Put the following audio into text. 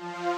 Bye.